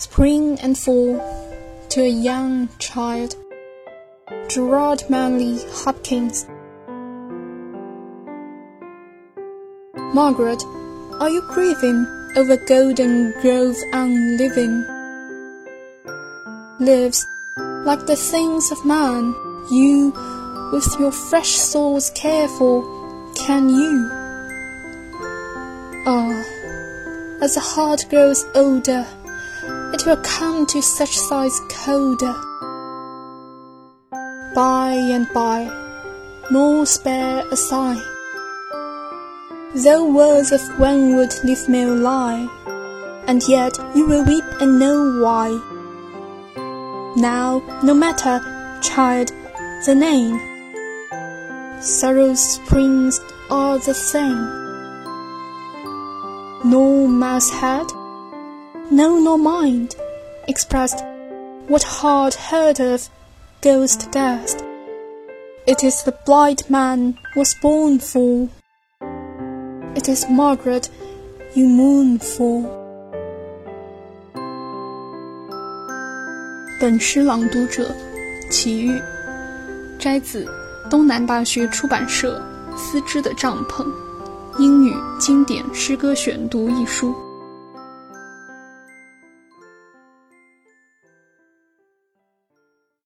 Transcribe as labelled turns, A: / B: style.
A: spring and fall to a young child. Gerard Manley Hopkins. Margaret, are you grieving over Golden Grove unleaving? Lives like the things of man, you with your fresh souls care for, can you? Ah, as the heart grows older, it will come to such size colder. By and by, nor spare a sigh. Though words of wanwood leave me lie, and yet you will weep and know why. Now, no matter, child, the name. Sorrow's springs are the same. No mouse head, know nor mind, expressed what hard heard of ghost dust. It is the blind man was born for. It is Margaret you moon for.
B: 本诗朗读者：齐钰，摘自东南大学出版社《丝织的帐篷：英语经典诗歌选读》一书。